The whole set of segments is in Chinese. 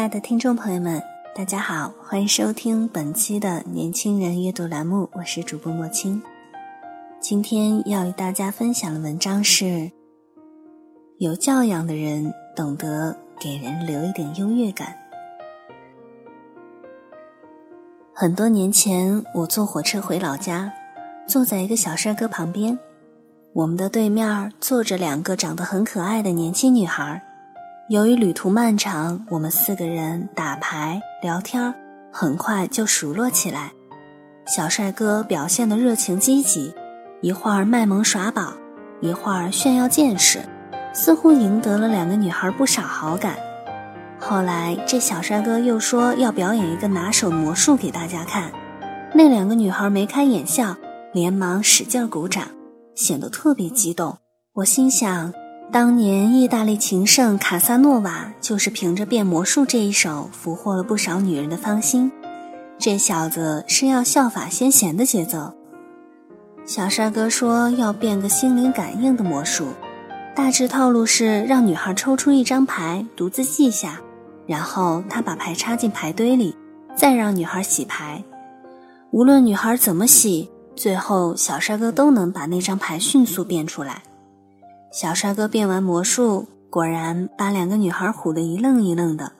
亲爱的听众朋友们，大家好，欢迎收听本期的年轻人阅读栏目，我是主播莫青。今天要与大家分享的文章是：有教养的人懂得给人留一点优越感。很多年前，我坐火车回老家，坐在一个小帅哥旁边，我们的对面坐着两个长得很可爱的年轻女孩。由于旅途漫长，我们四个人打牌聊天，很快就熟络起来。小帅哥表现得热情积极，一会儿卖萌耍宝，一会儿炫耀见识，似乎赢得了两个女孩不少好感。后来，这小帅哥又说要表演一个拿手魔术给大家看，那两个女孩眉开眼笑，连忙使劲鼓掌，显得特别激动。我心想。当年意大利情圣卡萨诺瓦就是凭着变魔术这一手俘获了不少女人的芳心。这小子是要效法先贤的节奏。小帅哥说要变个心灵感应的魔术，大致套路是让女孩抽出一张牌，独自记下，然后他把牌插进牌堆里，再让女孩洗牌。无论女孩怎么洗，最后小帅哥都能把那张牌迅速变出来。小帅哥变完魔术，果然把两个女孩唬得一愣一愣的。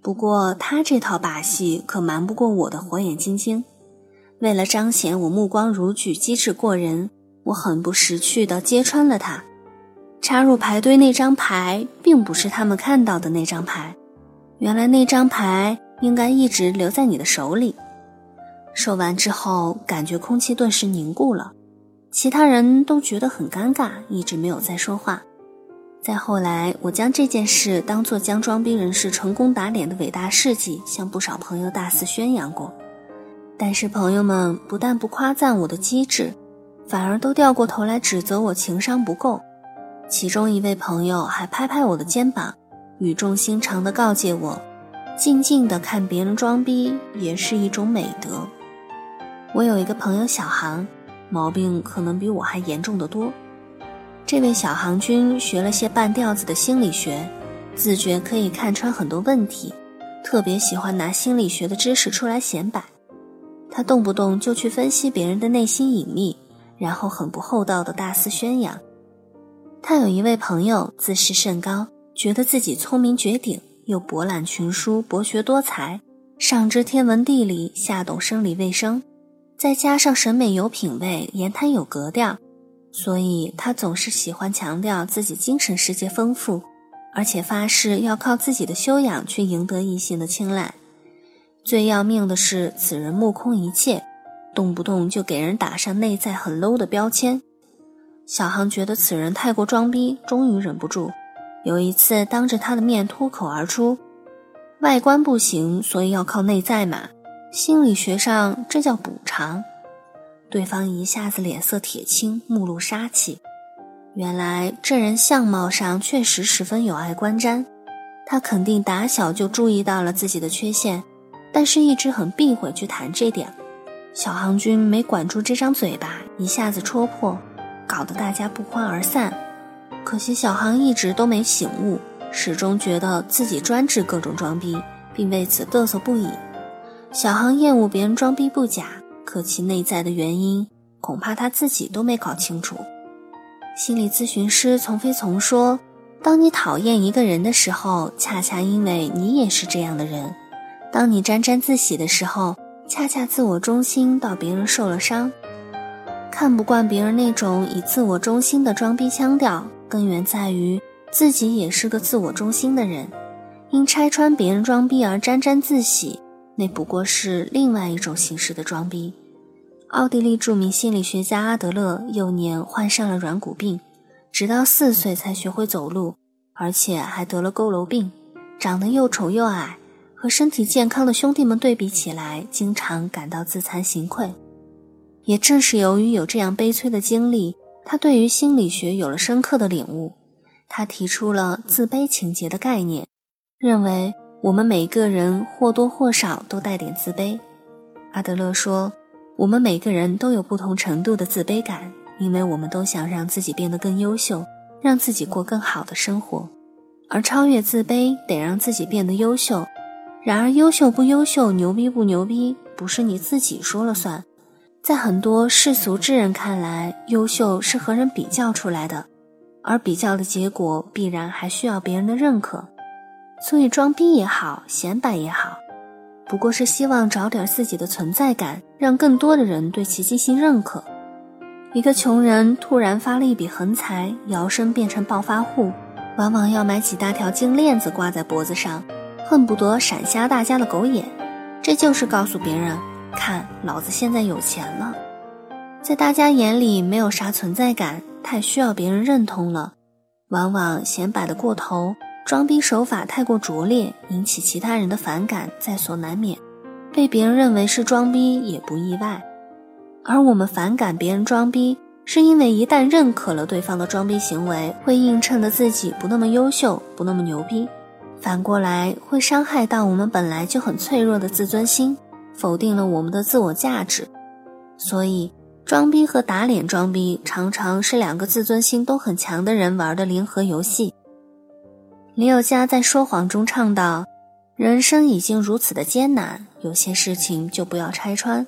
不过他这套把戏可瞒不过我的火眼金睛。为了彰显我目光如炬、机智过人，我很不识趣地揭穿了他。插入牌堆那张牌，并不是他们看到的那张牌。原来那张牌应该一直留在你的手里。说完之后，感觉空气顿时凝固了。其他人都觉得很尴尬，一直没有再说话。再后来，我将这件事当作将装逼人士成功打脸的伟大事迹，向不少朋友大肆宣扬过。但是朋友们不但不夸赞我的机智，反而都掉过头来指责我情商不够。其中一位朋友还拍拍我的肩膀，语重心长地告诫我：静静地看别人装逼也是一种美德。我有一个朋友小航。毛病可能比我还严重的多。这位小行军学了些半吊子的心理学，自觉可以看穿很多问题，特别喜欢拿心理学的知识出来显摆。他动不动就去分析别人的内心隐秘，然后很不厚道的大肆宣扬。他有一位朋友自视甚高，觉得自己聪明绝顶，又博览群书，博学多才，上知天文地理，下懂生理卫生。再加上审美有品位，言谈有格调，所以他总是喜欢强调自己精神世界丰富，而且发誓要靠自己的修养去赢得异性的青睐。最要命的是，此人目空一切，动不动就给人打上内在很 low 的标签。小航觉得此人太过装逼，终于忍不住，有一次当着他的面脱口而出：“外观不行，所以要靠内在嘛。”心理学上，这叫补偿。对方一下子脸色铁青，目露杀气。原来这人相貌上确实十分有碍观瞻，他肯定打小就注意到了自己的缺陷，但是一直很避讳去谈这点。小航军没管住这张嘴巴，一下子戳破，搞得大家不欢而散。可惜小航一直都没醒悟，始终觉得自己专治各种装逼，并为此嘚瑟不已。小航厌恶别人装逼不假，可其内在的原因，恐怕他自己都没搞清楚。心理咨询师从飞从说：“当你讨厌一个人的时候，恰恰因为你也是这样的人；当你沾沾自喜的时候，恰恰自我中心到别人受了伤。看不惯别人那种以自我中心的装逼腔调，根源在于自己也是个自我中心的人，因拆穿别人装逼而沾沾自喜。”那不过是另外一种形式的装逼，奥地利著名心理学家阿德勒幼年患上了软骨病，直到四岁才学会走路，而且还得了佝偻病，长得又丑又矮，和身体健康的兄弟们对比起来，经常感到自惭形愧。也正是由于有这样悲催的经历，他对于心理学有了深刻的领悟。他提出了自卑情节的概念，认为我们每个人或多或少都带点自卑。阿德勒说。我们每个人都有不同程度的自卑感，因为我们都想让自己变得更优秀，让自己过更好的生活。而超越自卑，得让自己变得优秀。然而，优秀不优秀，牛逼不牛逼，不是你自己说了算。在很多世俗之人看来，优秀是和人比较出来的，而比较的结果必然还需要别人的认可。所以，装逼也好，显摆也好。不过是希望找点自己的存在感，让更多的人对其进行认可。一个穷人突然发了一笔横财，摇身变成暴发户，往往要买几大条金链子挂在脖子上，恨不得闪瞎大家的狗眼。这就是告诉别人，看老子现在有钱了。在大家眼里没有啥存在感，太需要别人认同了，往往显摆的过头。装逼手法太过拙劣，引起其他人的反感，在所难免。被别人认为是装逼也不意外。而我们反感别人装逼，是因为一旦认可了对方的装逼行为，会映衬的自己不那么优秀，不那么牛逼。反过来会伤害到我们本来就很脆弱的自尊心，否定了我们的自我价值。所以，装逼和打脸装逼，常常是两个自尊心都很强的人玩的联合游戏。李友嘉在说谎中唱道：“人生已经如此的艰难，有些事情就不要拆穿。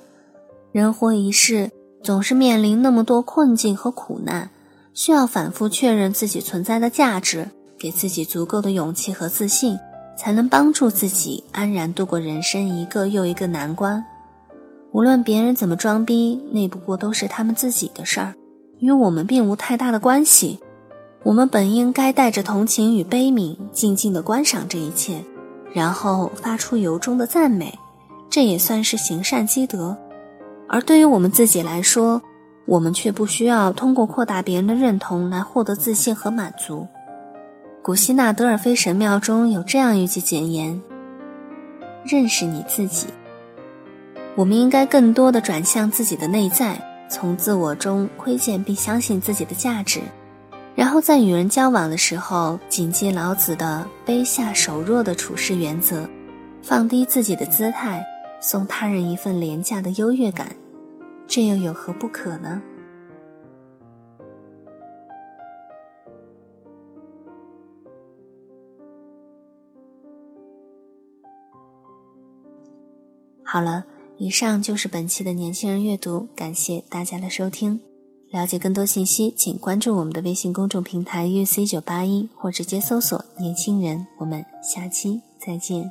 人活一世，总是面临那么多困境和苦难，需要反复确认自己存在的价值，给自己足够的勇气和自信，才能帮助自己安然度过人生一个又一个难关。无论别人怎么装逼，那不过都是他们自己的事儿，与我们并无太大的关系。”我们本应该带着同情与悲悯，静静地观赏这一切，然后发出由衷的赞美，这也算是行善积德。而对于我们自己来说，我们却不需要通过扩大别人的认同来获得自信和满足。古希腊德尔菲神庙中有这样一句简言：“认识你自己。”我们应该更多的转向自己的内在，从自我中窥见并相信自己的价值。然后在与人交往的时候，谨记老子的卑下手弱的处事原则，放低自己的姿态，送他人一份廉价的优越感，这又有何不可呢？好了，以上就是本期的年轻人阅读，感谢大家的收听。了解更多信息，请关注我们的微信公众平台 “UC 九八一”或直接搜索“年轻人”。我们下期再见。